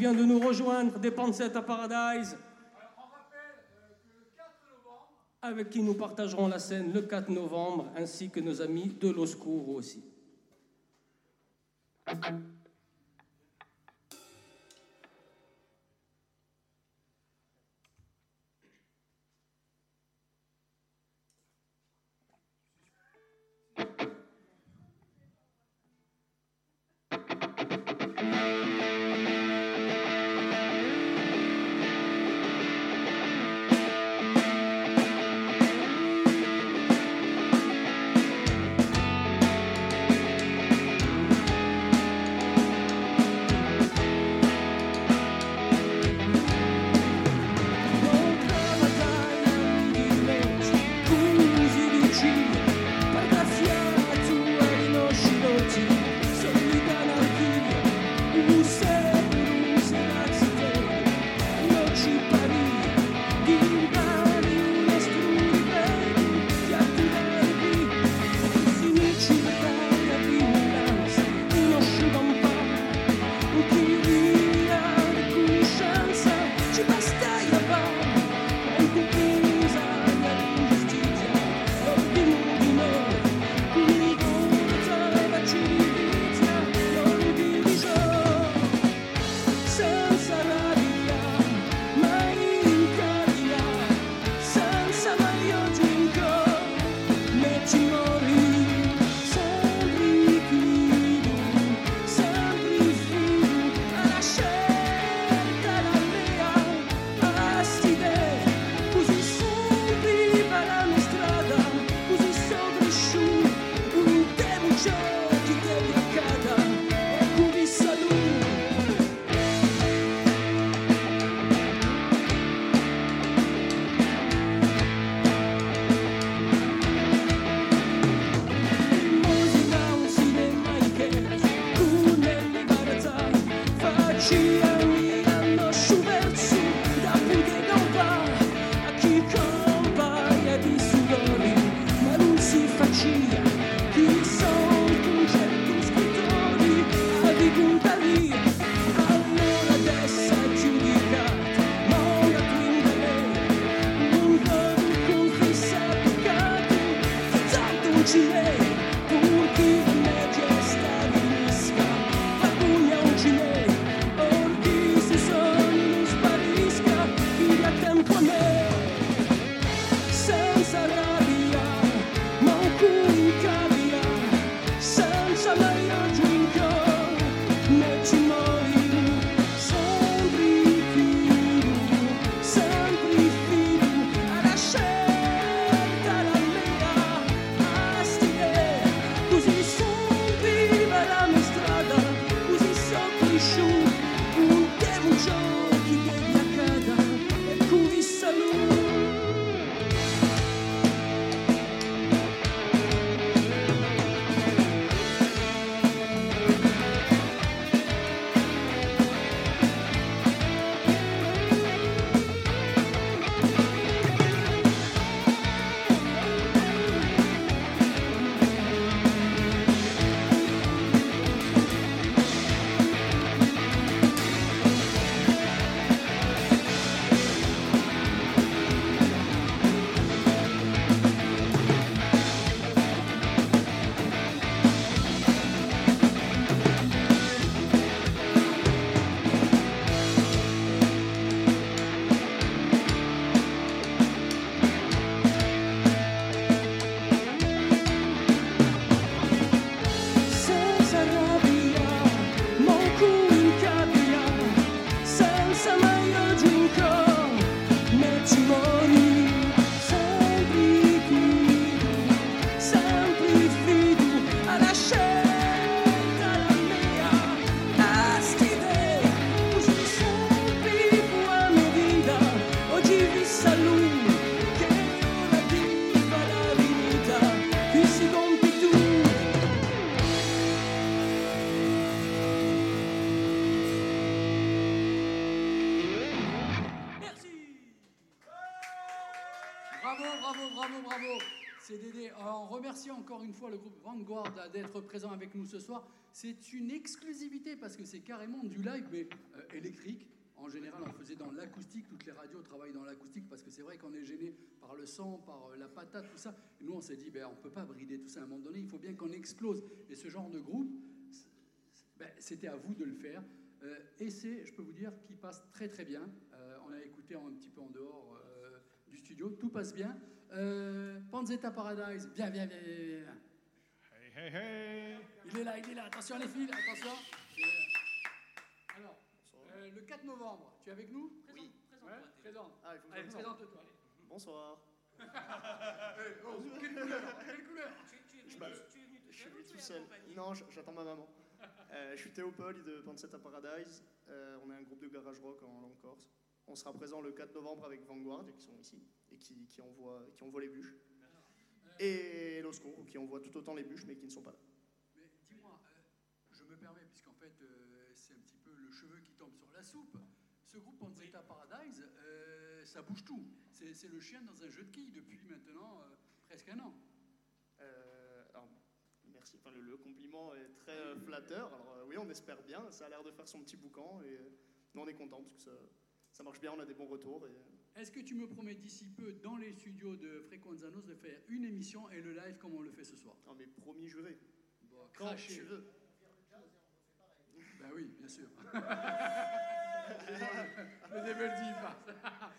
vient de nous rejoindre des Pansets à Paradise. Avec qui nous partagerons la scène le 4 novembre, ainsi que nos amis de l'Oscour aussi. Encore une fois le groupe Vanguard d'être présent avec nous ce soir. C'est une exclusivité parce que c'est carrément du live, mais euh, électrique. En général, on faisait dans l'acoustique, toutes les radios travaillent dans l'acoustique parce que c'est vrai qu'on est gêné par le sang, par euh, la patate, tout ça. Nous, on s'est dit, ben, on ne peut pas brider tout ça à un moment donné, il faut bien qu'on explose. Et ce genre de groupe, ben, c'était à vous de le faire. Euh, et c'est, je peux vous dire, qui passe très très bien. On a écouté un petit peu en dehors du studio, tout passe bien. Euh, Panzetta Paradise, bien, bien, bien, bien, bien. Hey, hey, hey Il est là, il est là. Attention les filles, attention. Alors, euh, le 4 novembre, tu es avec nous? Oui. Ouais, présente. Ah, il faut que Allez, je me présente. présente-toi. Bonsoir. Eh, oh, quelle couleur Quelle couleur Je suis venu tout seul. Non, j'attends ma maman. Euh, je suis Théo Paul de Pansetta Paradise. Euh, on est un groupe de garage rock en langue corse. On sera présent le 4 novembre avec Vanguard, qui sont ici, et qui, qui, envoient, qui envoient les bûches. Et Losco, qui envoie tout autant les bûches, mais qui ne sont pas là. Mais dis-moi, euh, je me permets, puisqu'en fait, euh, c'est un petit peu le cheveu qui tombe sur la soupe. Ce groupe Panzetta Paradise, euh, ça bouge tout. C'est c'est le chien dans un jeu de quilles depuis maintenant euh, presque un an. Euh, alors, merci. Enfin, le, le compliment est très euh, flatteur. Alors, euh, oui, on espère bien. Ça a l'air de faire son petit boucan. Et euh, nous, on est contents parce que ça, ça marche bien. On a des bons retours. Et, Est-ce que tu me promets d'ici peu, dans les studios de Frequenzanos, de faire une émission et le live comme on le fait ce soir? Non, mais promis juré. Bon, Quand crachez. tu veux. Ben oui, bien sûr. le devil dit pas.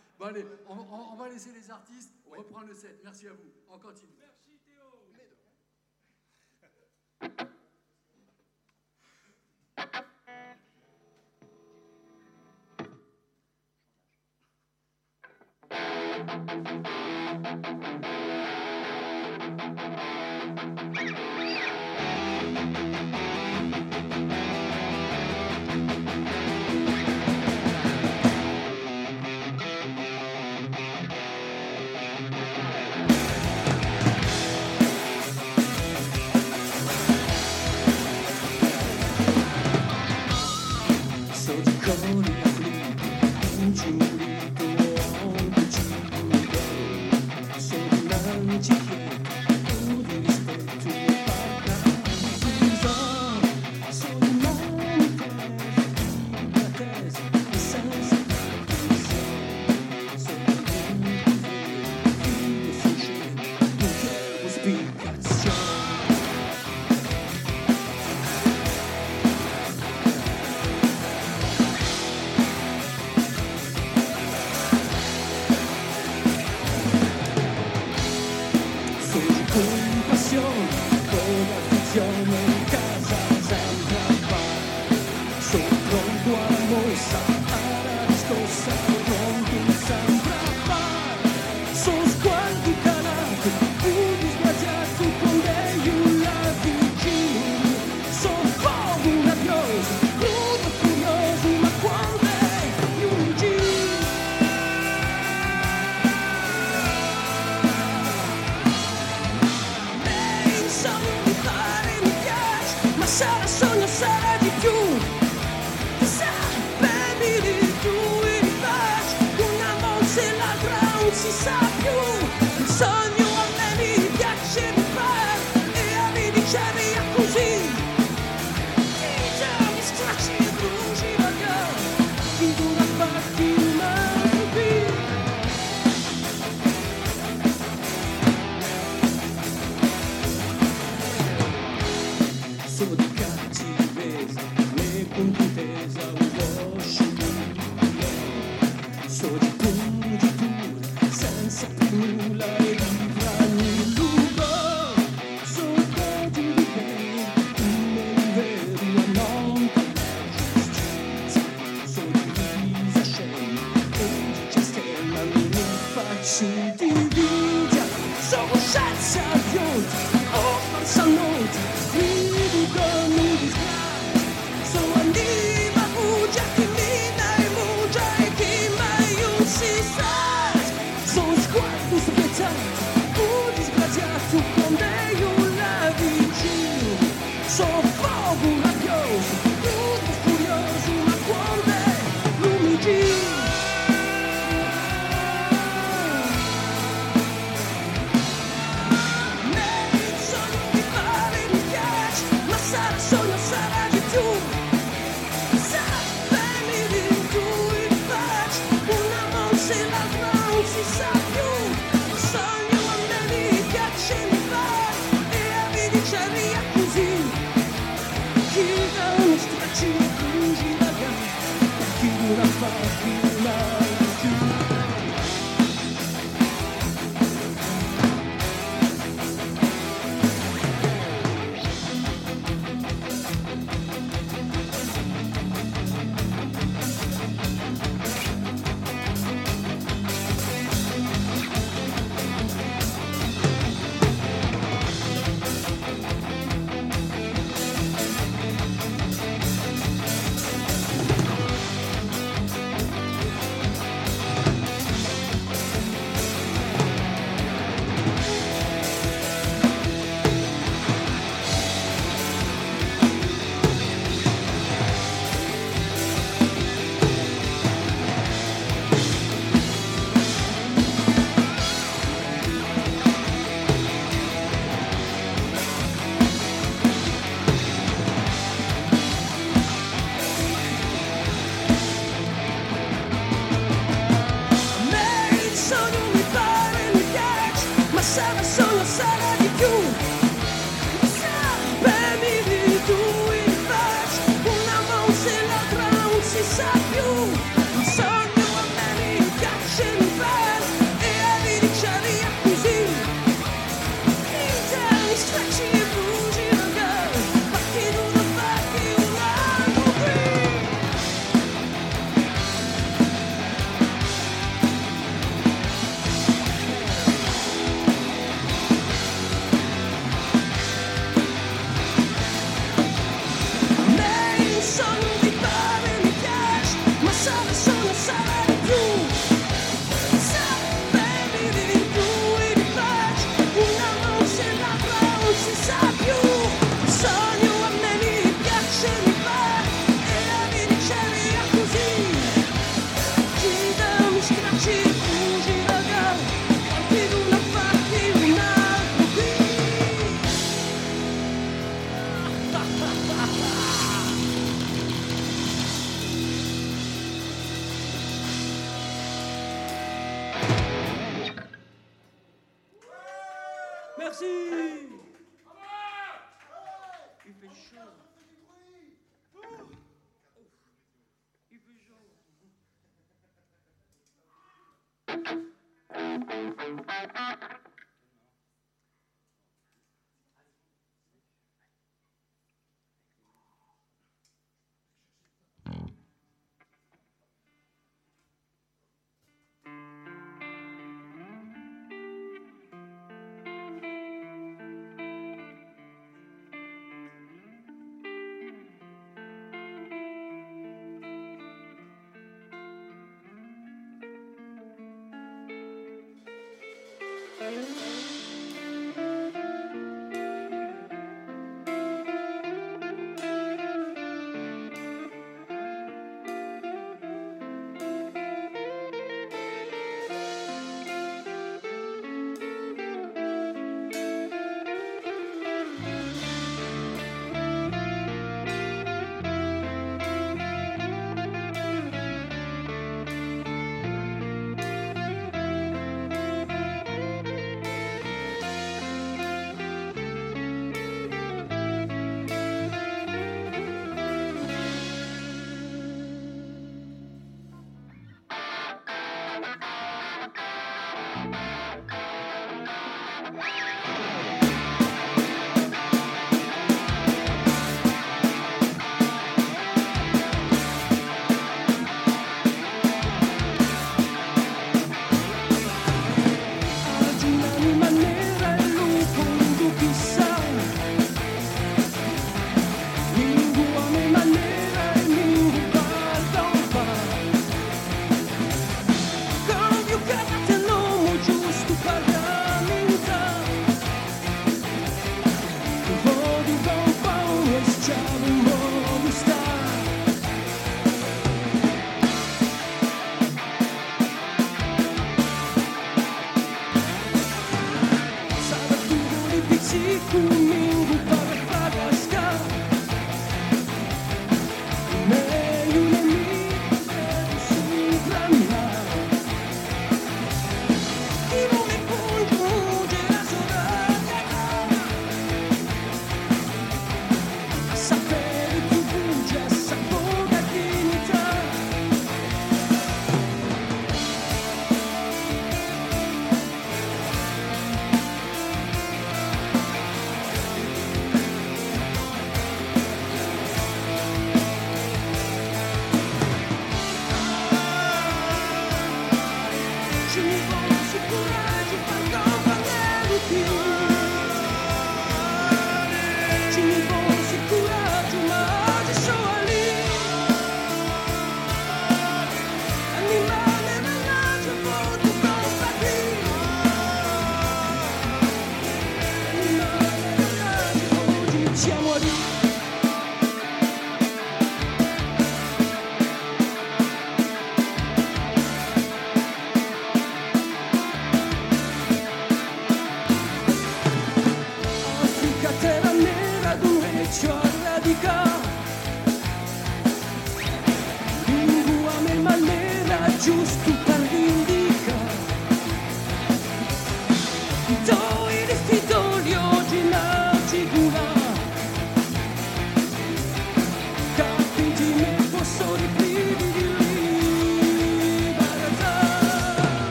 bon allez, on, on- on va laisser les artistes reprendre le set. Merci à vous. On continue.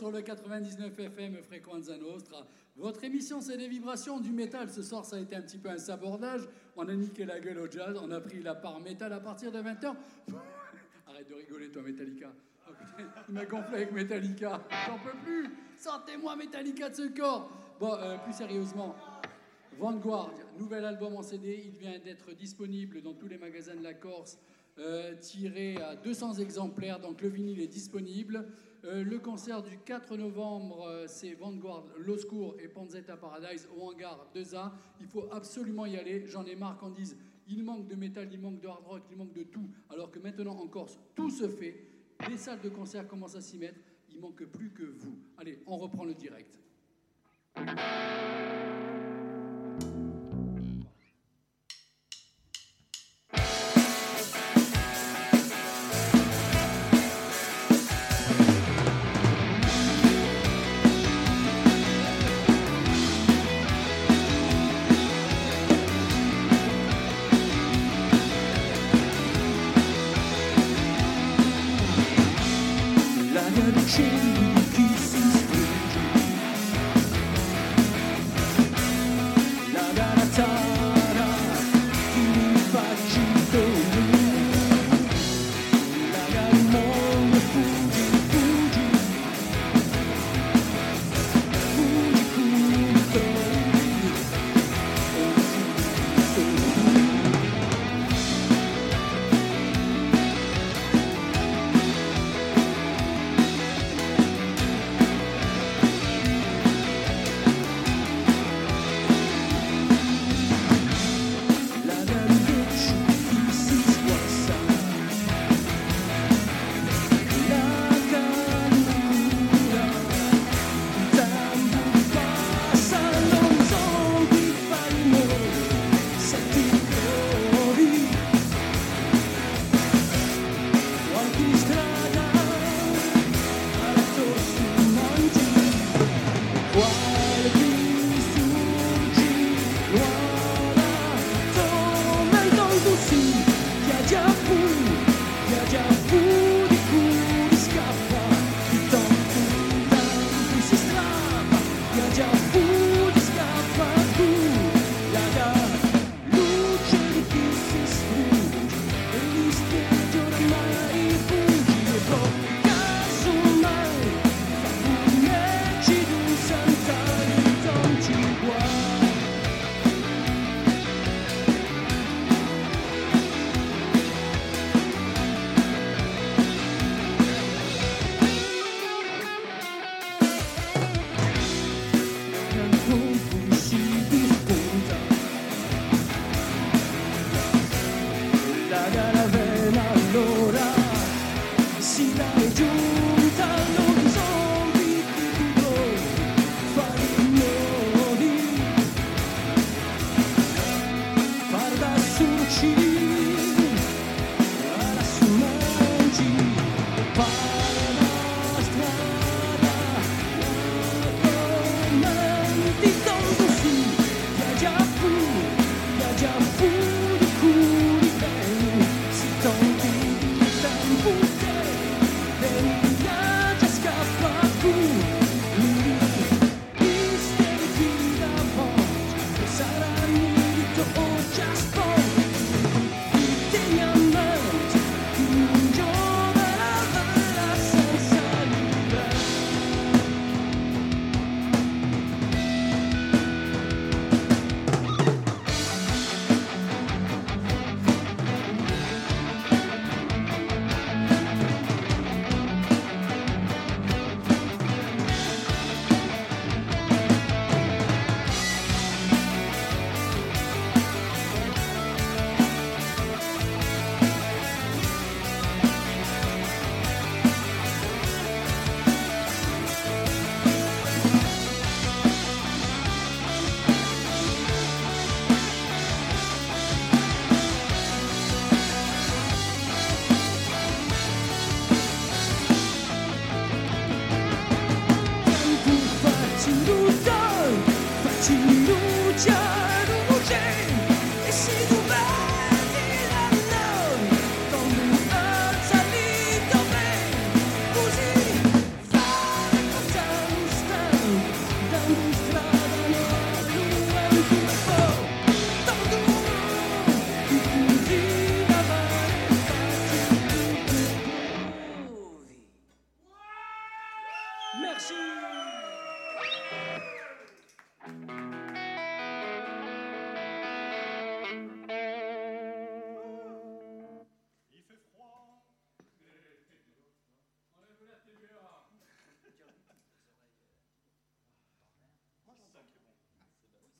Sur le 99 FM Fréquenza Nostra. Votre émission, c'est des vibrations du métal. Ce soir, ça a été un petit peu un sabordage. On a niqué la gueule au jazz. On a pris la part métal à partir de 20h. Arrête de rigoler, toi, Metallica. Oh, il m'a gonflé avec Metallica. J'en peux plus. Sortez-moi Metallica de ce corps. Bon, euh, plus sérieusement. Vanguard, nouvel album en CD, il vient d'être disponible dans tous les magasins de la Corse, euh, tiré à 200 exemplaires, donc le vinyle est disponible. Euh, le concert du 4 novembre, euh, c'est Vanguard, L'Oscour et Panzetta Paradise au hangar 2A. Il faut absolument y aller, j'en ai marre qu'on dise il manque de métal, il manque de hard rock, il manque de tout, alors que maintenant en Corse, tout se fait, les salles de concert commencent à s'y mettre, il manque plus que vous. Allez, on reprend le direct.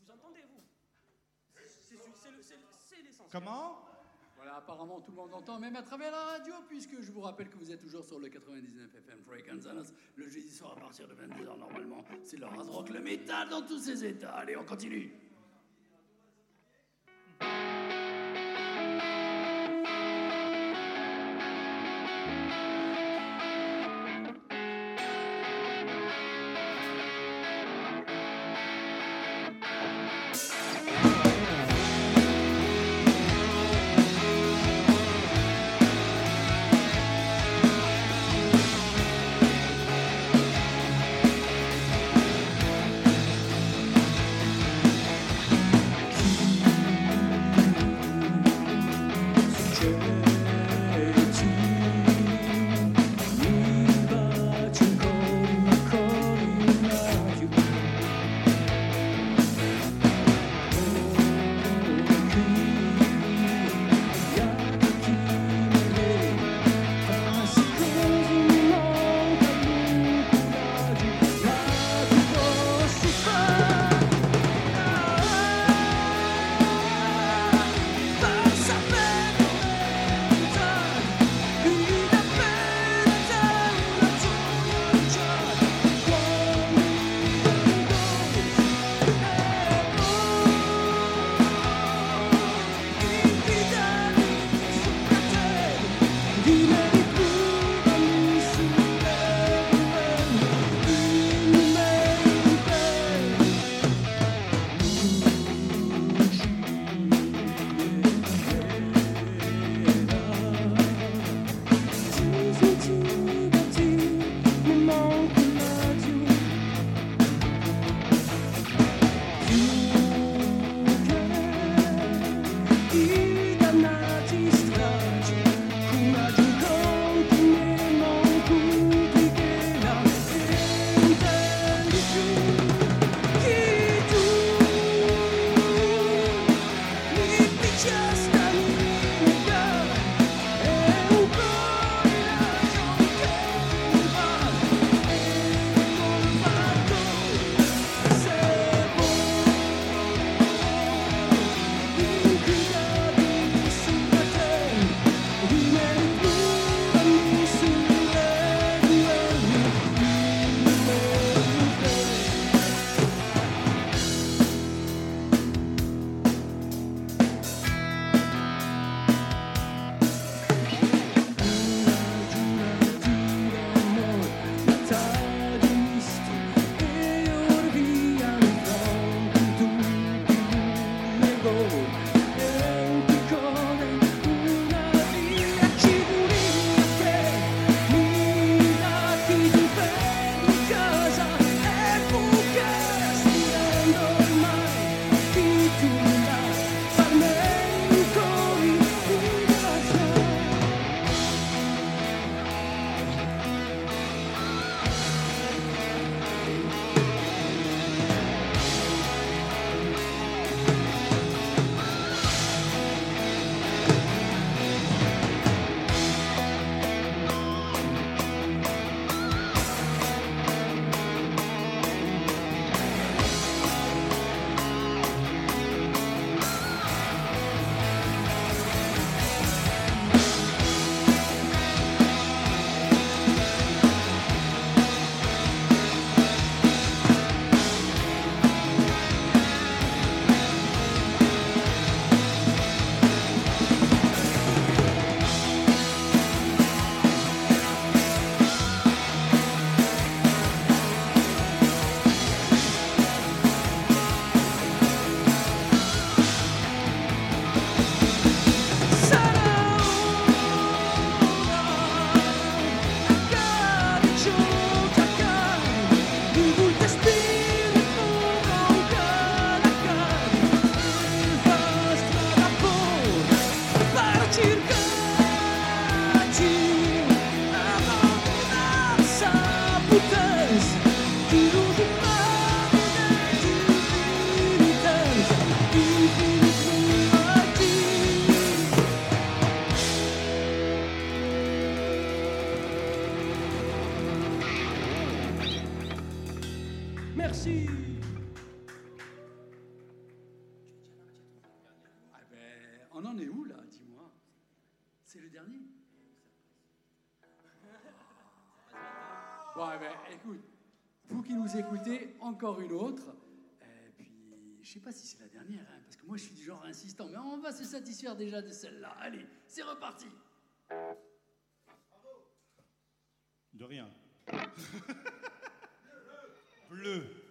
Vous entendez, vous? C'est l'essentiel. Comment? Voilà, apparemment tout le monde entend, même à travers la radio, puisque je vous rappelle que vous êtes toujours sur le 99 FM Frequenzanas, le jeudi soir à partir de 22h normalement. C'est le hard rock, le métal dans tous ses états. Allez, on continue. encore une autre. Et puis, je sais pas si c'est la dernière, hein, parce que moi je suis du genre insistant, mais on va se satisfaire déjà de celle-là. Allez, c'est reparti. De rien. Bleu.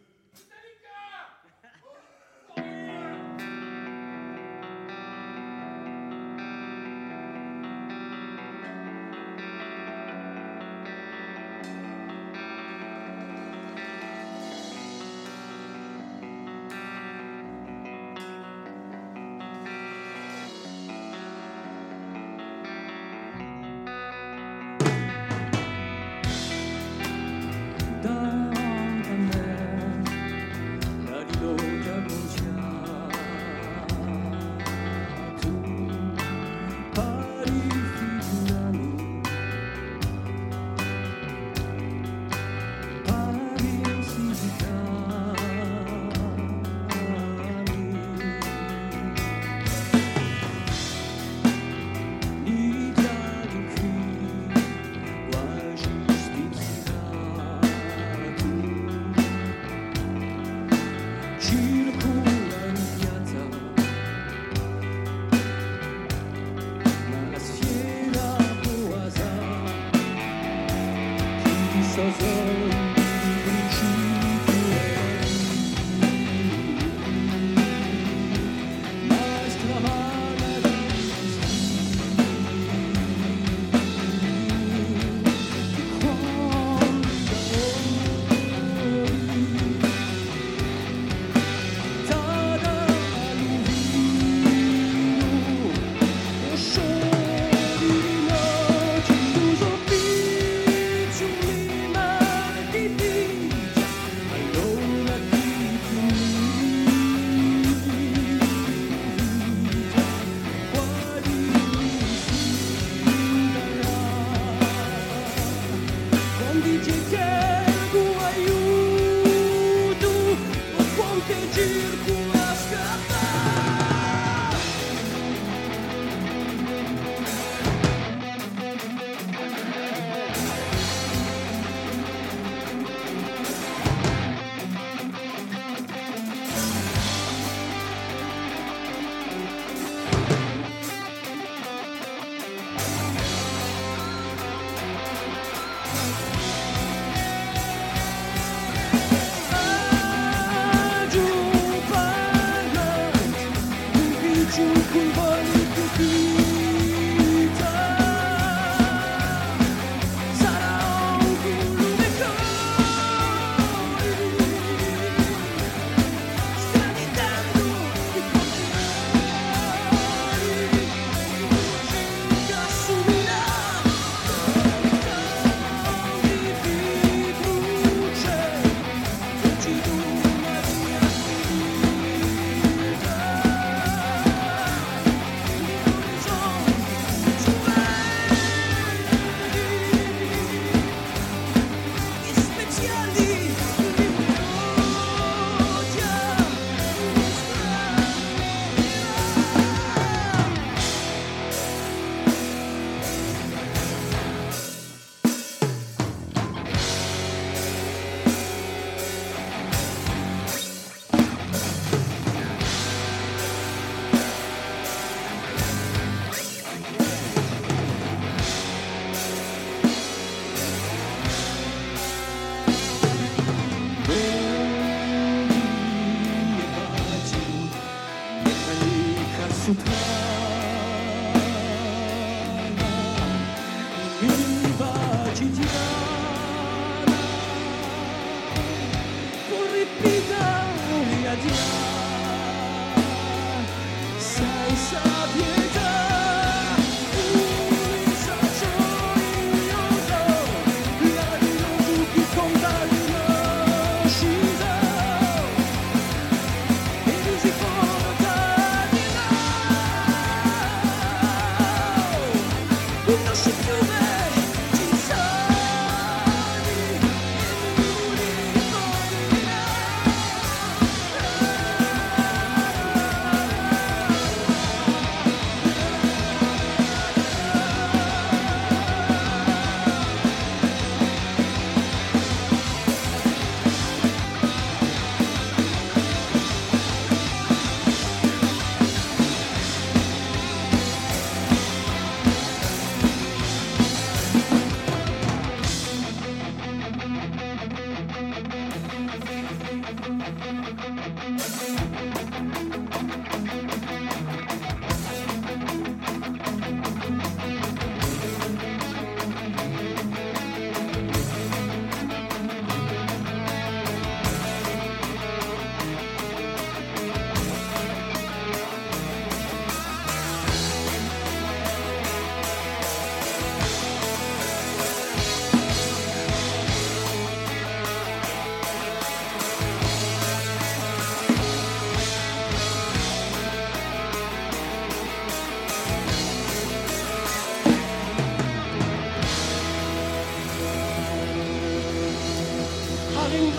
so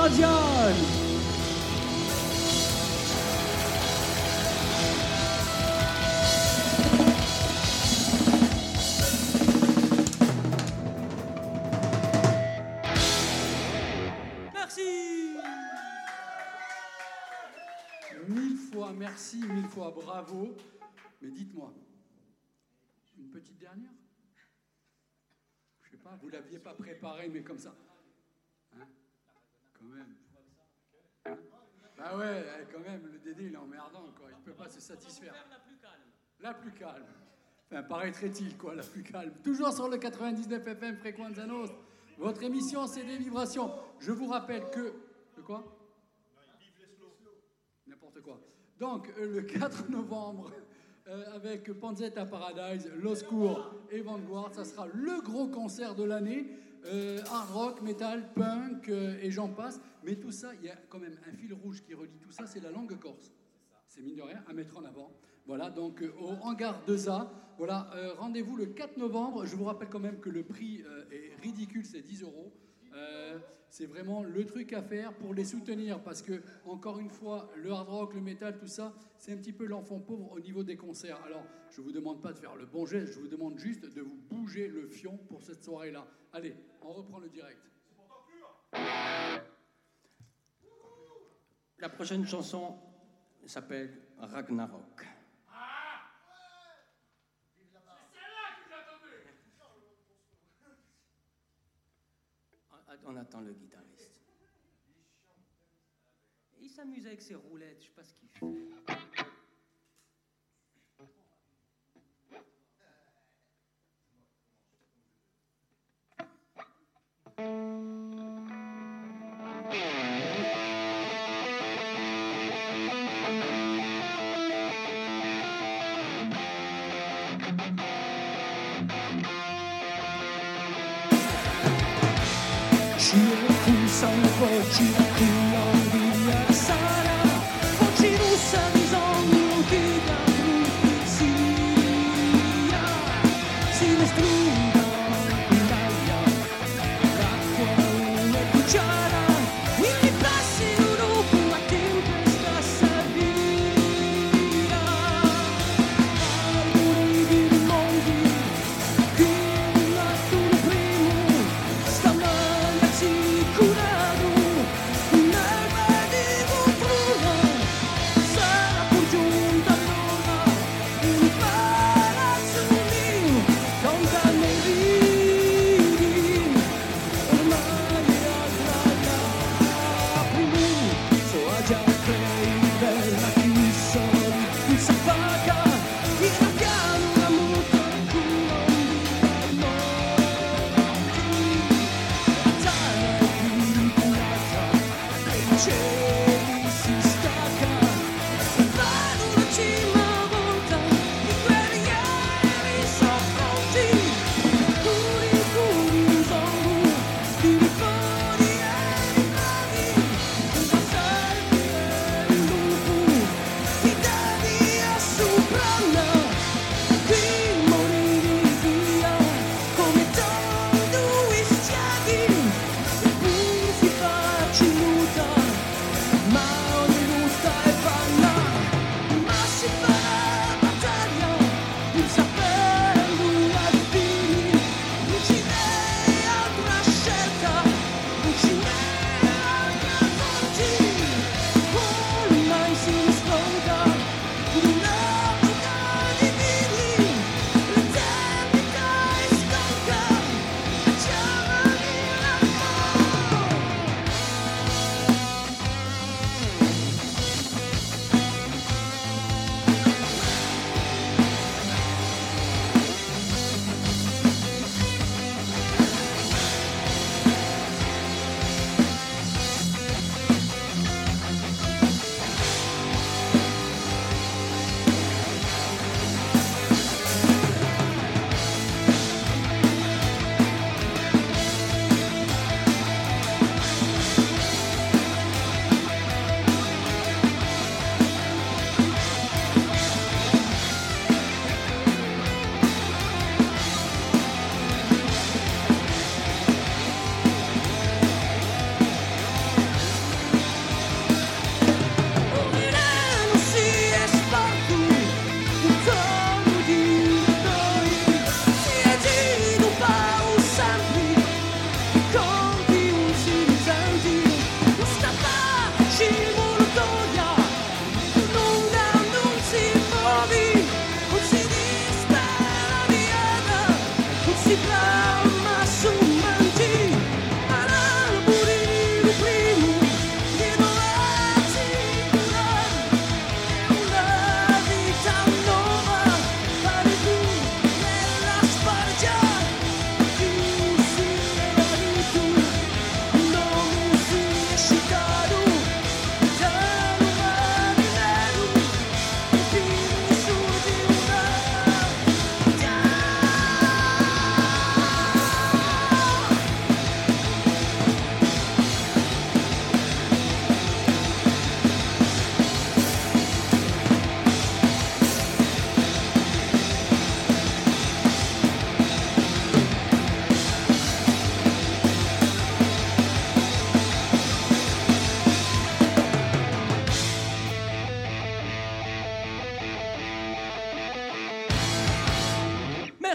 Merci. Mille fois merci, mille fois bravo. Mais dites-moi, une petite dernière? Je sais pas, vous l'aviez pas préparé, mais comme ça. Quand même. Hein bah ouais, eh, quand même, le Dédé il est emmerdant, quoi. Il peut pas se satisfaire. La plus calme. La plus calme. Enfin, paraîtrait-il, quoi, la plus calme. Toujours sur le 99 FM Fréquenza Nostra. Votre émission, c'est des vibrations. Je vous rappelle que. De quoi? N'importe quoi. Donc, euh, le 4 novembre, euh, avec Panzetta Paradise, L'Oscour et Vanguard, ça sera le gros concert de l'année. Euh, hard rock, metal, punk euh, et j'en passe. Mais tout ça, il y a quand même un fil rouge qui relie tout ça, c'est la langue corse. C'est mine de rien à mettre en avant. Voilà, donc euh, au hangar 2A. Voilà, euh, rendez-vous le 4 novembre. Je vous rappelle quand même que le prix est ridicule, c'est 10 euros. C'est vraiment le truc à faire pour les soutenir parce que, encore une fois, le hard rock, le métal, tout ça, c'est un petit peu l'enfant pauvre au niveau des concerts. Alors, je ne vous demande pas de faire le bon geste, je vous demande juste de vous bouger le fion pour cette soirée-là. Allez, on reprend le direct. La prochaine chanson s'appelle Ragnarok. On attend le guitariste. Il s'amuse avec ses roulettes, je sais pas ce qu'il fait. so far.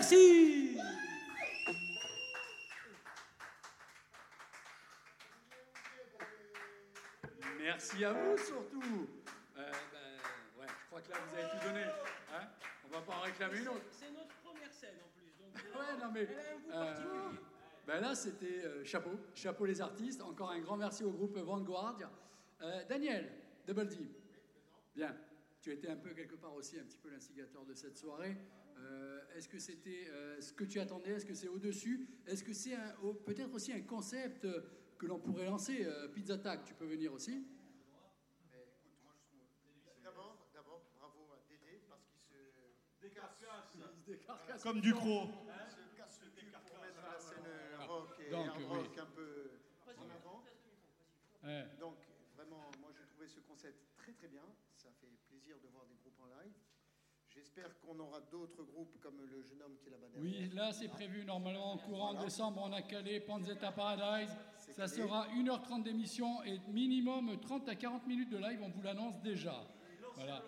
Merci. Merci à vous surtout. Euh, ben, ouais, je crois que là vous avez tout donné. Hein On va pas en réclamer une autre. C'est notre première scène en plus. Donc, Ouais, non mais. elle a un goût euh, particulier. ben là, c'était euh, chapeau, chapeau les artistes. Encore un grand merci au groupe Vanguard. Euh, Daniel, Double D. Bien, tu étais un peu quelque part aussi un petit peu l'instigateur de cette soirée. Euh, Est-ce que c'était euh, ce que tu attendais Est-ce que c'est au-dessus? Est-ce que c'est un- au- peut-être aussi un concept euh, que l'on pourrait lancer euh, Pizza Tac, tu peux venir aussi? D'abord, d'abord, bravo à Dédé parce qu'il se décarcasse, Comme du croc. se casse le cul pour mettre la scène rock et Donc, oui. rock un peu en avant. Ouais. Donc, vraiment, moi j'ai trouvé ce concept très très bien. Ça fait plaisir de voir des groupes en live. J'espère qu'on aura d'autres groupes comme le jeune homme qui est là-bas. Oui, là c'est prévu normalement en courant décembre, on a calé Panzetta Paradise. Ça calé. sera 1h30 d'émission et minimum 30 à 40 minutes de live, on vous l'annonce déjà. Voilà.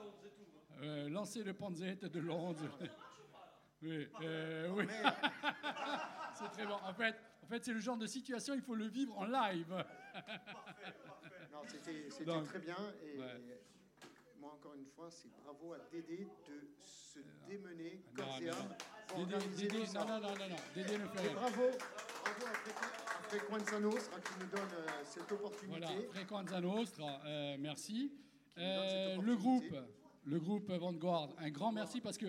Euh, lancez le Panzetta de Londres. Oui, euh, oui. c'est très bon. En fait, en fait c'est le genre de situation, il faut le vivre en live. Non, c'était c'était très bien. Et ouais. Moi, encore une fois, c'est bravo à Dédé de se démener corps et âme pour Dédé, organiser non, non, non, non. Dédé ne fait bravo, bravo à Frequ- à Frequenza Nostra qui nous donne euh, cette opportunité. Voilà, Frequenza Nostra, euh, merci. Euh, le groupe, le groupe Vanguard, un grand merci parce que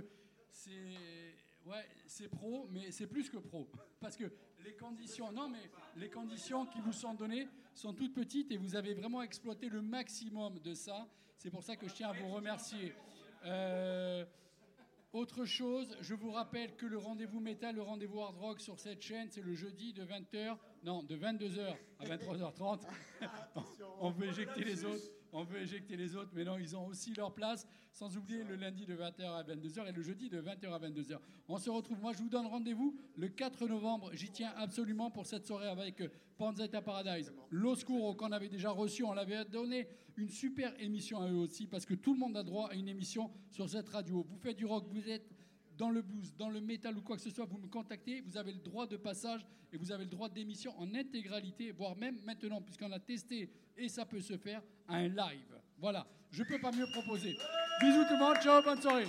c'est ouais, c'est pro, mais c'est plus que pro. Parce que les conditions, non mais les conditions qui vous sont données sont toutes petites et vous avez vraiment exploité le maximum de ça. C'est pour ça que je tiens à vous remercier. Euh, autre chose, je vous rappelle que le rendez-vous métal, le rendez-vous hard rock sur cette chaîne, c'est le jeudi de 20h, non, de 22h à 23h30. on veut éjecter les autres, on veut éjecter les autres, mais non, ils ont aussi leur place, sans oublier le lundi de 20h à 22h et le jeudi de 20h à 22h. On se retrouve, moi je vous donne rendez-vous le 4 novembre, j'y tiens absolument pour cette soirée avec euh, Panzetta Paradise. L'Oscuro qu'on avait déjà reçu, on l'avait donné une super émission à eux aussi, parce que tout le monde a droit à une émission sur cette radio. Vous faites du rock, vous êtes dans le blues, dans le métal ou quoi que ce soit, vous me contactez, vous avez le droit de passage et vous avez le droit d'émission en intégralité, voire même maintenant, puisqu'on a testé et ça peut se faire, un live. Voilà, je peux pas mieux proposer. Bisous tout le monde, ciao, bonne soirée.